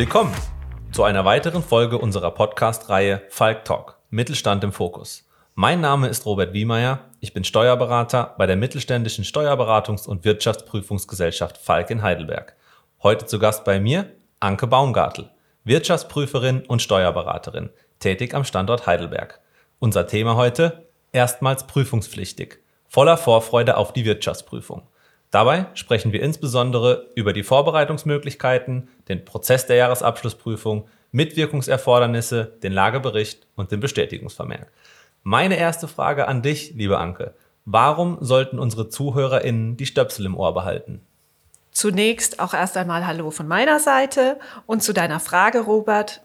Willkommen zu einer weiteren Folge unserer Podcast-Reihe Falk Talk Mittelstand im Fokus. Mein Name ist Robert Wiemeyer, ich bin Steuerberater bei der mittelständischen Steuerberatungs- und Wirtschaftsprüfungsgesellschaft Falk in Heidelberg. Heute zu Gast bei mir Anke Baumgartel, Wirtschaftsprüferin und Steuerberaterin, tätig am Standort Heidelberg. Unser Thema heute erstmals prüfungspflichtig, voller Vorfreude auf die Wirtschaftsprüfung. Dabei sprechen wir insbesondere über die Vorbereitungsmöglichkeiten, den Prozess der Jahresabschlussprüfung, Mitwirkungserfordernisse, den Lagebericht und den Bestätigungsvermerk. Meine erste Frage an dich, liebe Anke. Warum sollten unsere ZuhörerInnen die Stöpsel im Ohr behalten? Zunächst auch erst einmal Hallo von meiner Seite und zu deiner Frage, Robert.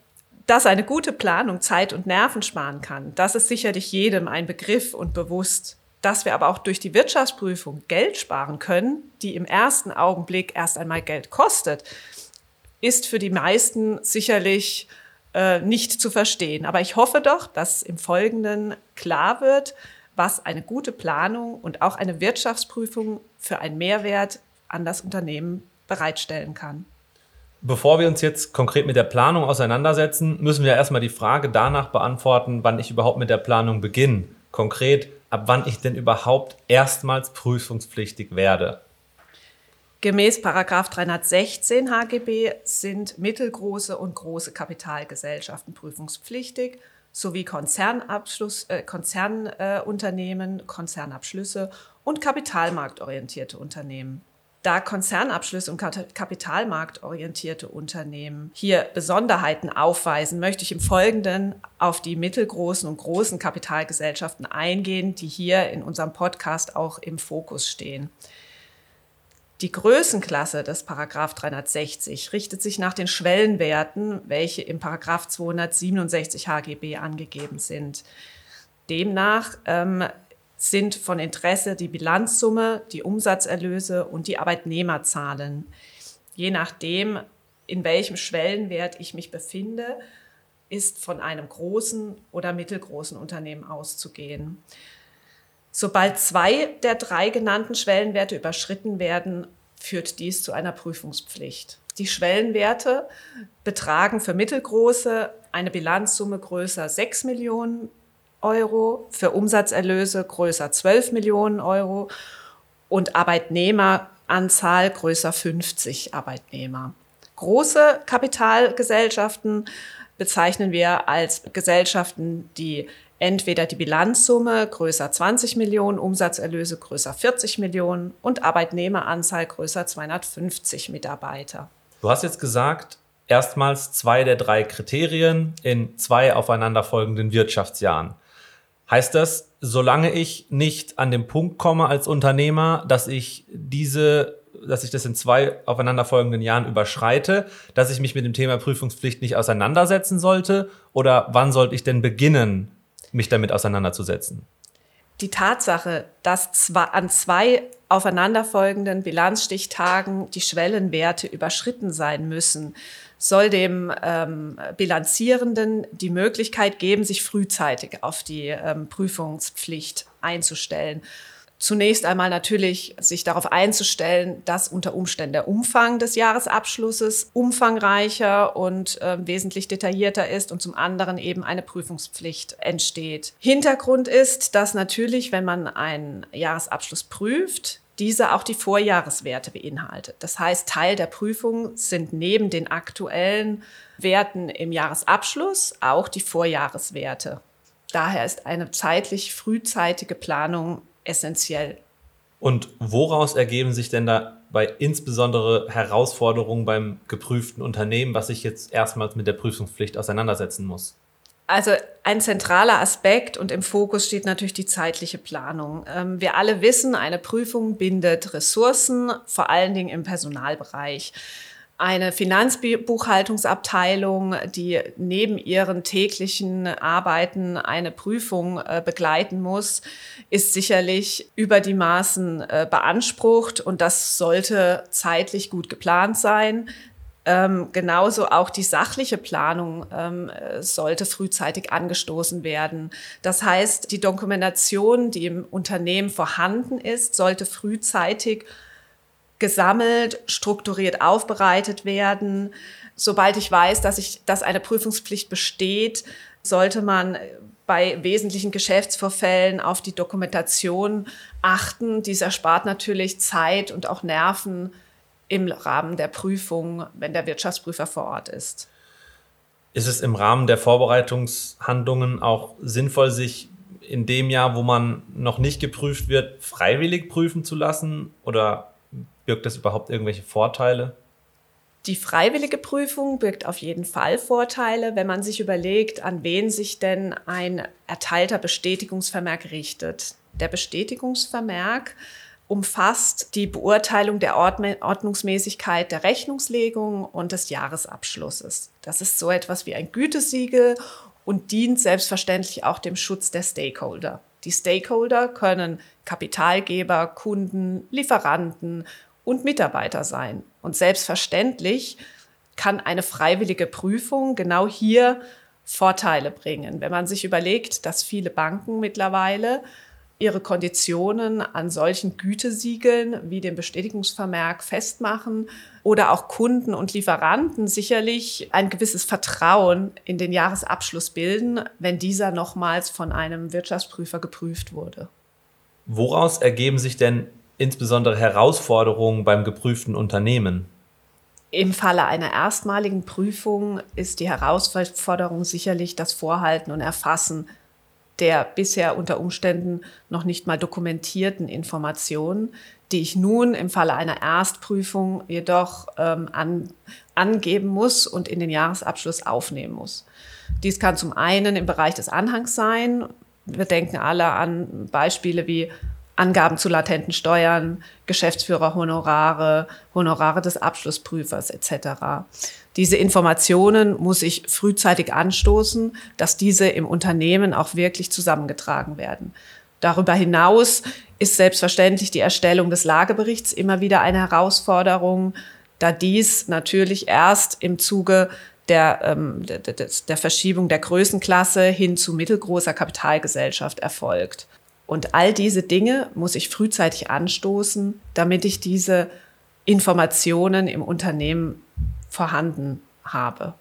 Dass eine gute Planung Zeit und Nerven sparen kann, das ist sicherlich jedem ein Begriff und bewusst dass wir aber auch durch die Wirtschaftsprüfung Geld sparen können, die im ersten Augenblick erst einmal Geld kostet, ist für die meisten sicherlich äh, nicht zu verstehen. Aber ich hoffe doch, dass im Folgenden klar wird, was eine gute Planung und auch eine Wirtschaftsprüfung für einen Mehrwert an das Unternehmen bereitstellen kann. Bevor wir uns jetzt konkret mit der Planung auseinandersetzen, müssen wir erstmal die Frage danach beantworten, wann ich überhaupt mit der Planung beginne. Konkret, ab wann ich denn überhaupt erstmals prüfungspflichtig werde. Gemäß 316 HGB sind mittelgroße und große Kapitalgesellschaften prüfungspflichtig sowie Konzernabschluss, äh, Konzernunternehmen, Konzernabschlüsse und kapitalmarktorientierte Unternehmen da Konzernabschlüsse und kapitalmarktorientierte Unternehmen hier Besonderheiten aufweisen, möchte ich im Folgenden auf die mittelgroßen und großen Kapitalgesellschaften eingehen, die hier in unserem Podcast auch im Fokus stehen. Die Größenklasse des Paragraph 360 richtet sich nach den Schwellenwerten, welche im Paragraph 267 HGB angegeben sind. Demnach ähm, sind von Interesse die Bilanzsumme, die Umsatzerlöse und die Arbeitnehmerzahlen. Je nachdem, in welchem Schwellenwert ich mich befinde, ist von einem großen oder mittelgroßen Unternehmen auszugehen. Sobald zwei der drei genannten Schwellenwerte überschritten werden, führt dies zu einer Prüfungspflicht. Die Schwellenwerte betragen für mittelgroße eine Bilanzsumme größer 6 Millionen Euro, für Umsatzerlöse größer 12 Millionen Euro und Arbeitnehmeranzahl größer 50 Arbeitnehmer. Große Kapitalgesellschaften bezeichnen wir als Gesellschaften, die entweder die Bilanzsumme größer 20 Millionen, Umsatzerlöse größer 40 Millionen und Arbeitnehmeranzahl größer 250 Mitarbeiter. Du hast jetzt gesagt, erstmals zwei der drei Kriterien in zwei aufeinanderfolgenden Wirtschaftsjahren. Heißt das, solange ich nicht an den Punkt komme als Unternehmer, dass ich diese, dass ich das in zwei aufeinanderfolgenden Jahren überschreite, dass ich mich mit dem Thema Prüfungspflicht nicht auseinandersetzen sollte? Oder wann sollte ich denn beginnen, mich damit auseinanderzusetzen? Die Tatsache, dass zwar an zwei aufeinanderfolgenden Bilanzstichtagen die Schwellenwerte überschritten sein müssen, soll dem ähm, Bilanzierenden die Möglichkeit geben, sich frühzeitig auf die ähm, Prüfungspflicht einzustellen. Zunächst einmal natürlich sich darauf einzustellen, dass unter Umständen der Umfang des Jahresabschlusses umfangreicher und äh, wesentlich detaillierter ist und zum anderen eben eine Prüfungspflicht entsteht. Hintergrund ist, dass natürlich, wenn man einen Jahresabschluss prüft, diese auch die Vorjahreswerte beinhaltet. Das heißt, Teil der Prüfung sind neben den aktuellen Werten im Jahresabschluss auch die Vorjahreswerte. Daher ist eine zeitlich frühzeitige Planung essentiell. Und woraus ergeben sich denn dabei insbesondere Herausforderungen beim geprüften Unternehmen, was sich jetzt erstmals mit der Prüfungspflicht auseinandersetzen muss? Also ein zentraler Aspekt und im Fokus steht natürlich die zeitliche Planung. Ähm, wir alle wissen, eine Prüfung bindet Ressourcen, vor allen Dingen im Personalbereich. Eine Finanzbuchhaltungsabteilung, die neben ihren täglichen Arbeiten eine Prüfung äh, begleiten muss, ist sicherlich über die Maßen äh, beansprucht und das sollte zeitlich gut geplant sein. Ähm, genauso auch die sachliche Planung ähm, sollte frühzeitig angestoßen werden. Das heißt, die Dokumentation, die im Unternehmen vorhanden ist, sollte frühzeitig gesammelt, strukturiert aufbereitet werden. Sobald ich weiß, dass, ich, dass eine Prüfungspflicht besteht, sollte man bei wesentlichen Geschäftsvorfällen auf die Dokumentation achten. Dies erspart natürlich Zeit und auch Nerven im Rahmen der Prüfung, wenn der Wirtschaftsprüfer vor Ort ist. Ist es im Rahmen der Vorbereitungshandlungen auch sinnvoll, sich in dem Jahr, wo man noch nicht geprüft wird, freiwillig prüfen zu lassen? Oder birgt das überhaupt irgendwelche Vorteile? Die freiwillige Prüfung birgt auf jeden Fall Vorteile, wenn man sich überlegt, an wen sich denn ein erteilter Bestätigungsvermerk richtet. Der Bestätigungsvermerk umfasst die Beurteilung der Ordnungsmäßigkeit der Rechnungslegung und des Jahresabschlusses. Das ist so etwas wie ein Gütesiegel und dient selbstverständlich auch dem Schutz der Stakeholder. Die Stakeholder können Kapitalgeber, Kunden, Lieferanten und Mitarbeiter sein. Und selbstverständlich kann eine freiwillige Prüfung genau hier Vorteile bringen. Wenn man sich überlegt, dass viele Banken mittlerweile ihre Konditionen an solchen Gütesiegeln wie dem Bestätigungsvermerk festmachen oder auch Kunden und Lieferanten sicherlich ein gewisses Vertrauen in den Jahresabschluss bilden, wenn dieser nochmals von einem Wirtschaftsprüfer geprüft wurde. Woraus ergeben sich denn insbesondere Herausforderungen beim geprüften Unternehmen? Im Falle einer erstmaligen Prüfung ist die Herausforderung sicherlich das Vorhalten und Erfassen der bisher unter Umständen noch nicht mal dokumentierten Informationen, die ich nun im Falle einer Erstprüfung jedoch ähm, an, angeben muss und in den Jahresabschluss aufnehmen muss. Dies kann zum einen im Bereich des Anhangs sein. Wir denken alle an Beispiele wie Angaben zu latenten Steuern, Geschäftsführerhonorare, Honorare des Abschlussprüfers etc. Diese Informationen muss ich frühzeitig anstoßen, dass diese im Unternehmen auch wirklich zusammengetragen werden. Darüber hinaus ist selbstverständlich die Erstellung des Lageberichts immer wieder eine Herausforderung, da dies natürlich erst im Zuge der, ähm, der, der Verschiebung der Größenklasse hin zu mittelgroßer Kapitalgesellschaft erfolgt. Und all diese Dinge muss ich frühzeitig anstoßen, damit ich diese Informationen im Unternehmen vorhanden habe.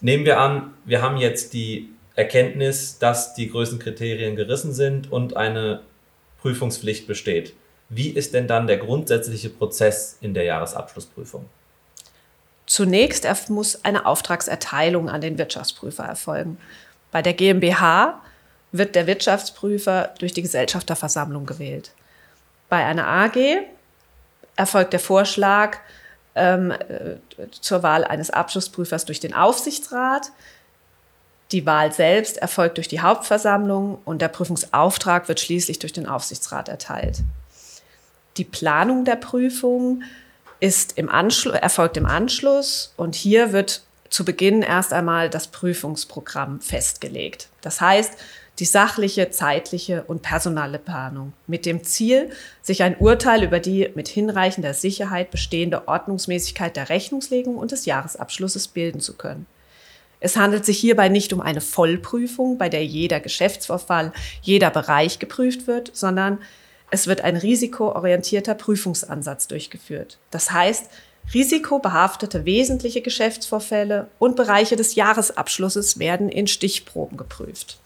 Nehmen wir an, wir haben jetzt die Erkenntnis, dass die Größenkriterien gerissen sind und eine Prüfungspflicht besteht. Wie ist denn dann der grundsätzliche Prozess in der Jahresabschlussprüfung? Zunächst muss eine Auftragserteilung an den Wirtschaftsprüfer erfolgen. Bei der GmbH wird der Wirtschaftsprüfer durch die Gesellschafterversammlung gewählt. Bei einer AG erfolgt der Vorschlag ähm, äh, zur Wahl eines Abschlussprüfers durch den Aufsichtsrat. Die Wahl selbst erfolgt durch die Hauptversammlung und der Prüfungsauftrag wird schließlich durch den Aufsichtsrat erteilt. Die Planung der Prüfung ist im erfolgt im Anschluss und hier wird zu Beginn erst einmal das Prüfungsprogramm festgelegt. Das heißt, die sachliche, zeitliche und personale Planung mit dem Ziel, sich ein Urteil über die mit hinreichender Sicherheit bestehende Ordnungsmäßigkeit der Rechnungslegung und des Jahresabschlusses bilden zu können. Es handelt sich hierbei nicht um eine Vollprüfung, bei der jeder Geschäftsvorfall, jeder Bereich geprüft wird, sondern es wird ein risikoorientierter Prüfungsansatz durchgeführt. Das heißt, risikobehaftete wesentliche Geschäftsvorfälle und Bereiche des Jahresabschlusses werden in Stichproben geprüft.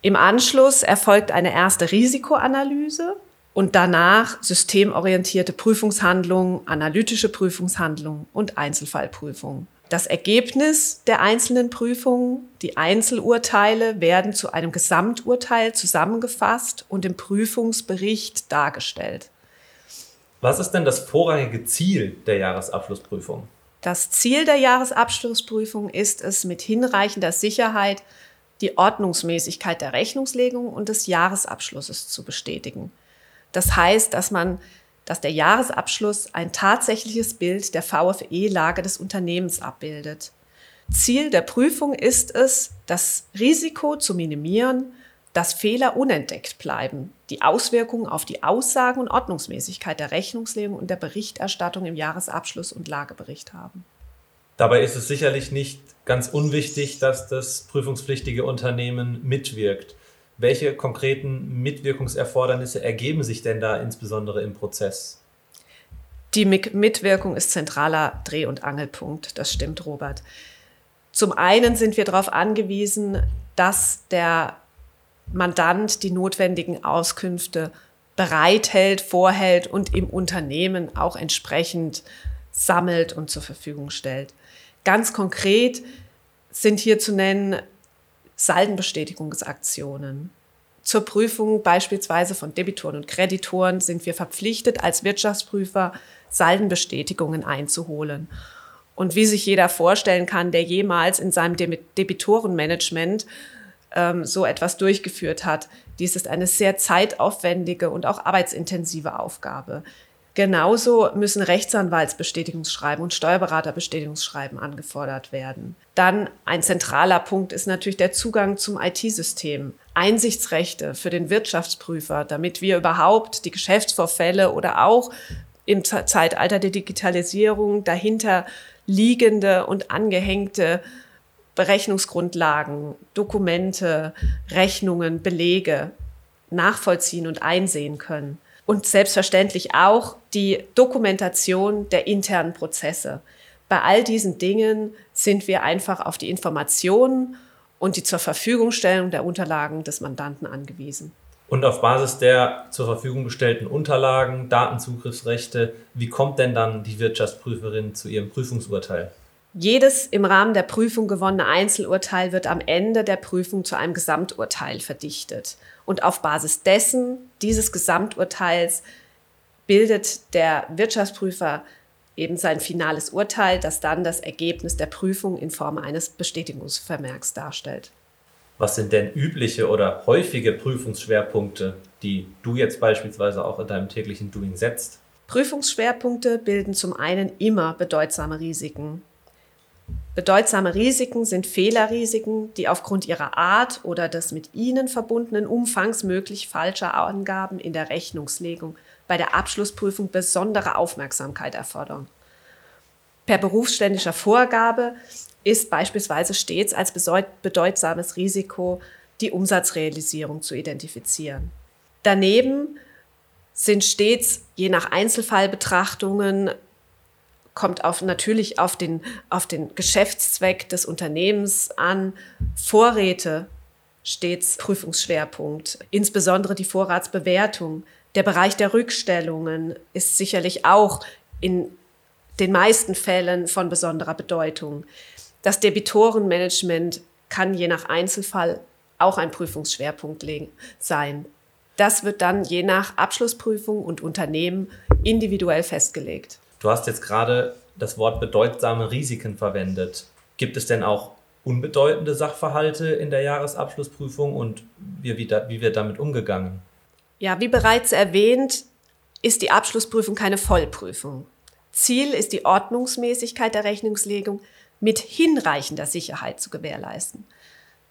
Im Anschluss erfolgt eine erste Risikoanalyse und danach systemorientierte Prüfungshandlungen, analytische Prüfungshandlungen und Einzelfallprüfungen. Das Ergebnis der einzelnen Prüfungen, die Einzelurteile werden zu einem Gesamturteil zusammengefasst und im Prüfungsbericht dargestellt. Was ist denn das vorrangige Ziel der Jahresabschlussprüfung? Das Ziel der Jahresabschlussprüfung ist es, mit hinreichender Sicherheit die Ordnungsmäßigkeit der Rechnungslegung und des Jahresabschlusses zu bestätigen. Das heißt, dass man, dass der Jahresabschluss ein tatsächliches Bild der VFE-Lage des Unternehmens abbildet. Ziel der Prüfung ist es, das Risiko zu minimieren, dass Fehler unentdeckt bleiben, die Auswirkungen auf die Aussagen und Ordnungsmäßigkeit der Rechnungslegung und der Berichterstattung im Jahresabschluss und Lagebericht haben. Dabei ist es sicherlich nicht ganz unwichtig, dass das prüfungspflichtige Unternehmen mitwirkt. Welche konkreten Mitwirkungserfordernisse ergeben sich denn da insbesondere im Prozess? Die Mitwirkung ist zentraler Dreh- und Angelpunkt. Das stimmt, Robert. Zum einen sind wir darauf angewiesen, dass der Mandant die notwendigen Auskünfte bereithält, vorhält und im Unternehmen auch entsprechend sammelt und zur Verfügung stellt. Ganz konkret sind hier zu nennen Saldenbestätigungsaktionen. Zur Prüfung beispielsweise von Debitoren und Kreditoren sind wir verpflichtet, als Wirtschaftsprüfer Saldenbestätigungen einzuholen. Und wie sich jeder vorstellen kann, der jemals in seinem Debitorenmanagement ähm, so etwas durchgeführt hat, dies ist eine sehr zeitaufwendige und auch arbeitsintensive Aufgabe. Genauso müssen Rechtsanwaltsbestätigungsschreiben und Steuerberaterbestätigungsschreiben angefordert werden. Dann ein zentraler Punkt ist natürlich der Zugang zum IT-System. Einsichtsrechte für den Wirtschaftsprüfer, damit wir überhaupt die Geschäftsvorfälle oder auch im Zeitalter der Digitalisierung dahinter liegende und angehängte Berechnungsgrundlagen, Dokumente, Rechnungen, Belege nachvollziehen und einsehen können. Und selbstverständlich auch die Dokumentation der internen Prozesse. Bei all diesen Dingen sind wir einfach auf die Informationen und die zur Verfügungstellung der Unterlagen des Mandanten angewiesen. Und auf Basis der zur Verfügung gestellten Unterlagen, Datenzugriffsrechte, wie kommt denn dann die Wirtschaftsprüferin zu ihrem Prüfungsurteil? Jedes im Rahmen der Prüfung gewonnene Einzelurteil wird am Ende der Prüfung zu einem Gesamturteil verdichtet. Und auf Basis dessen, dieses Gesamturteils, bildet der Wirtschaftsprüfer eben sein finales Urteil, das dann das Ergebnis der Prüfung in Form eines Bestätigungsvermerks darstellt. Was sind denn übliche oder häufige Prüfungsschwerpunkte, die du jetzt beispielsweise auch in deinem täglichen Doing setzt? Prüfungsschwerpunkte bilden zum einen immer bedeutsame Risiken. Bedeutsame Risiken sind Fehlerrisiken, die aufgrund ihrer Art oder des mit ihnen verbundenen Umfangs möglich falscher Angaben in der Rechnungslegung bei der Abschlussprüfung besondere Aufmerksamkeit erfordern. Per berufsständischer Vorgabe ist beispielsweise stets als bedeutsames Risiko die Umsatzrealisierung zu identifizieren. Daneben sind stets je nach Einzelfallbetrachtungen kommt auf, natürlich auf den, auf den Geschäftszweck des Unternehmens an. Vorräte stets Prüfungsschwerpunkt, insbesondere die Vorratsbewertung. Der Bereich der Rückstellungen ist sicherlich auch in den meisten Fällen von besonderer Bedeutung. Das Debitorenmanagement kann je nach Einzelfall auch ein Prüfungsschwerpunkt sein. Das wird dann je nach Abschlussprüfung und Unternehmen individuell festgelegt. Du hast jetzt gerade das Wort bedeutsame Risiken verwendet. Gibt es denn auch unbedeutende Sachverhalte in der Jahresabschlussprüfung und wie, wie, da, wie wird damit umgegangen? Ja, wie bereits erwähnt, ist die Abschlussprüfung keine Vollprüfung. Ziel ist die Ordnungsmäßigkeit der Rechnungslegung mit hinreichender Sicherheit zu gewährleisten.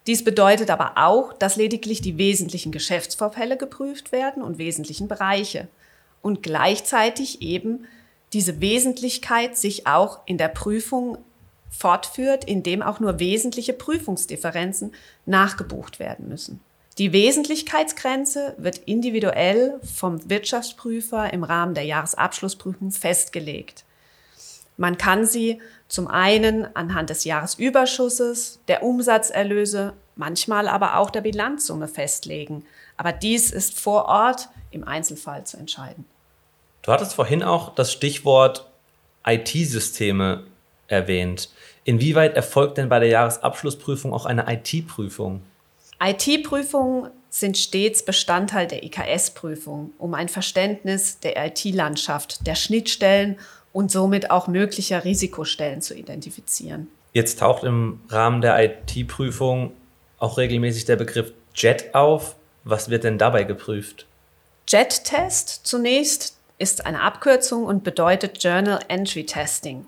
Dies bedeutet aber auch, dass lediglich die wesentlichen Geschäftsvorfälle geprüft werden und wesentlichen Bereiche und gleichzeitig eben diese Wesentlichkeit sich auch in der Prüfung fortführt, indem auch nur wesentliche Prüfungsdifferenzen nachgebucht werden müssen. Die Wesentlichkeitsgrenze wird individuell vom Wirtschaftsprüfer im Rahmen der Jahresabschlussprüfung festgelegt. Man kann sie zum einen anhand des Jahresüberschusses, der Umsatzerlöse, manchmal aber auch der Bilanzsumme festlegen. Aber dies ist vor Ort im Einzelfall zu entscheiden. Du hattest vorhin auch das Stichwort IT-Systeme erwähnt. Inwieweit erfolgt denn bei der Jahresabschlussprüfung auch eine IT-Prüfung? IT-Prüfungen sind stets Bestandteil der IKS-Prüfung, um ein Verständnis der IT-Landschaft, der Schnittstellen und somit auch möglicher Risikostellen zu identifizieren. Jetzt taucht im Rahmen der IT-Prüfung auch regelmäßig der Begriff JET auf. Was wird denn dabei geprüft? JET-Test zunächst ist eine Abkürzung und bedeutet Journal Entry Testing.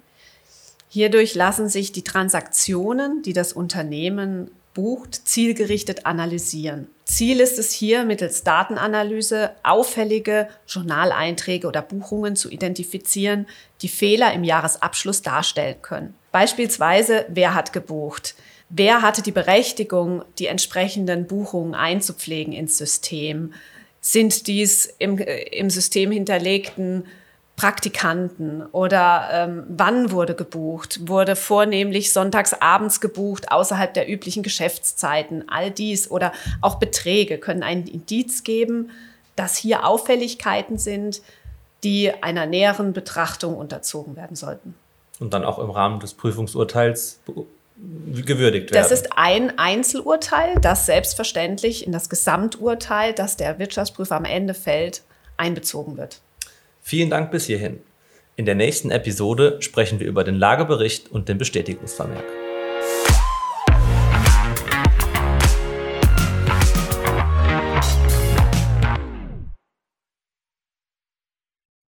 Hierdurch lassen sich die Transaktionen, die das Unternehmen bucht, zielgerichtet analysieren. Ziel ist es hier, mittels Datenanalyse auffällige Journaleinträge oder Buchungen zu identifizieren, die Fehler im Jahresabschluss darstellen können. Beispielsweise, wer hat gebucht? Wer hatte die Berechtigung, die entsprechenden Buchungen einzupflegen ins System? Sind dies im, im System hinterlegten Praktikanten oder ähm, wann wurde gebucht, wurde vornehmlich sonntags abends gebucht, außerhalb der üblichen Geschäftszeiten. All dies oder auch Beträge können einen Indiz geben, dass hier Auffälligkeiten sind, die einer näheren Betrachtung unterzogen werden sollten. Und dann auch im Rahmen des Prüfungsurteils gewürdigt werden. Das ist ein Einzelurteil, das selbstverständlich in das Gesamturteil, das der Wirtschaftsprüfer am Ende fällt, einbezogen wird. Vielen Dank bis hierhin. In der nächsten Episode sprechen wir über den Lagebericht und den Bestätigungsvermerk.